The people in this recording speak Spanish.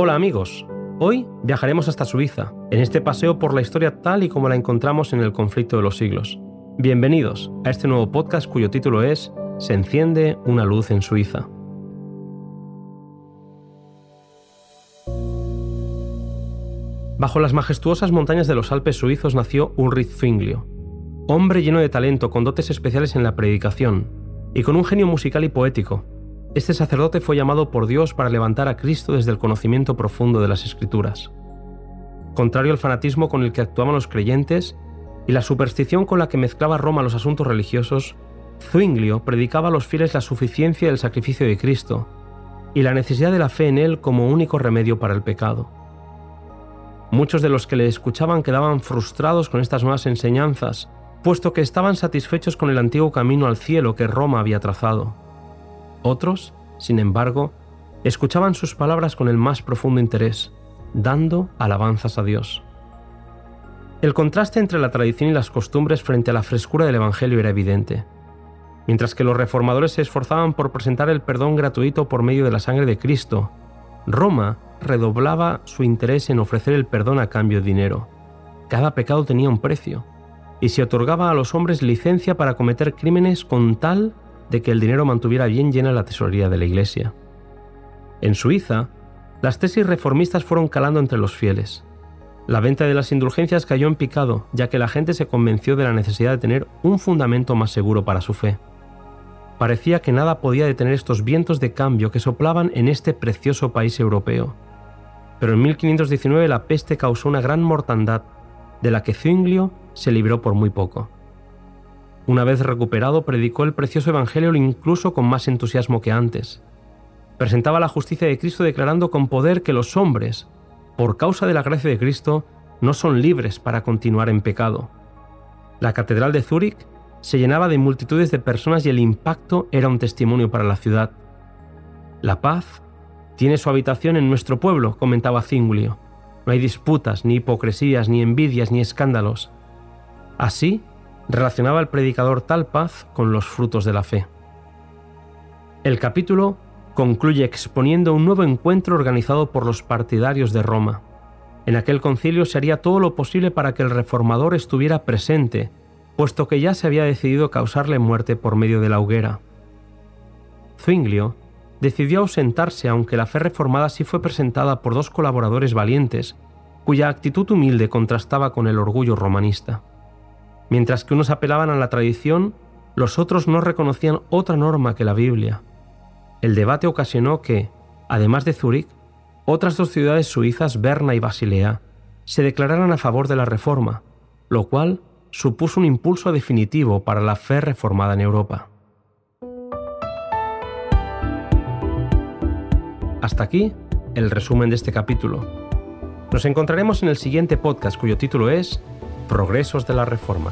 Hola amigos, hoy viajaremos hasta Suiza, en este paseo por la historia tal y como la encontramos en el conflicto de los siglos. Bienvenidos a este nuevo podcast cuyo título es Se enciende una luz en Suiza. Bajo las majestuosas montañas de los Alpes suizos nació Ulrich Zwinglio, hombre lleno de talento con dotes especiales en la predicación y con un genio musical y poético este sacerdote fue llamado por Dios para levantar a Cristo desde el conocimiento profundo de las Escrituras. Contrario al fanatismo con el que actuaban los creyentes y la superstición con la que mezclaba Roma los asuntos religiosos, Zwinglio predicaba a los fieles la suficiencia del sacrificio de Cristo y la necesidad de la fe en él como único remedio para el pecado. Muchos de los que le escuchaban quedaban frustrados con estas nuevas enseñanzas, puesto que estaban satisfechos con el antiguo camino al cielo que Roma había trazado. Otros, sin embargo, escuchaban sus palabras con el más profundo interés, dando alabanzas a Dios. El contraste entre la tradición y las costumbres frente a la frescura del Evangelio era evidente. Mientras que los reformadores se esforzaban por presentar el perdón gratuito por medio de la sangre de Cristo, Roma redoblaba su interés en ofrecer el perdón a cambio de dinero. Cada pecado tenía un precio, y se otorgaba a los hombres licencia para cometer crímenes con tal de que el dinero mantuviera bien llena la tesorería de la Iglesia. En Suiza, las tesis reformistas fueron calando entre los fieles. La venta de las indulgencias cayó en picado, ya que la gente se convenció de la necesidad de tener un fundamento más seguro para su fe. Parecía que nada podía detener estos vientos de cambio que soplaban en este precioso país europeo. Pero en 1519 la peste causó una gran mortandad, de la que Zwinglio se libró por muy poco. Una vez recuperado, predicó el precioso Evangelio incluso con más entusiasmo que antes. Presentaba la justicia de Cristo declarando con poder que los hombres, por causa de la gracia de Cristo, no son libres para continuar en pecado. La catedral de Zúrich se llenaba de multitudes de personas y el impacto era un testimonio para la ciudad. La paz tiene su habitación en nuestro pueblo, comentaba Zingulio. No hay disputas, ni hipocresías, ni envidias, ni escándalos. Así, relacionaba el predicador tal paz con los frutos de la fe. El capítulo concluye exponiendo un nuevo encuentro organizado por los partidarios de Roma. En aquel concilio se haría todo lo posible para que el reformador estuviera presente, puesto que ya se había decidido causarle muerte por medio de la hoguera. Zwinglio decidió ausentarse aunque la fe reformada sí fue presentada por dos colaboradores valientes, cuya actitud humilde contrastaba con el orgullo romanista. Mientras que unos apelaban a la tradición, los otros no reconocían otra norma que la Biblia. El debate ocasionó que, además de Zúrich, otras dos ciudades suizas, Berna y Basilea, se declararan a favor de la reforma, lo cual supuso un impulso definitivo para la fe reformada en Europa. Hasta aquí el resumen de este capítulo. Nos encontraremos en el siguiente podcast cuyo título es Progresos de la Reforma.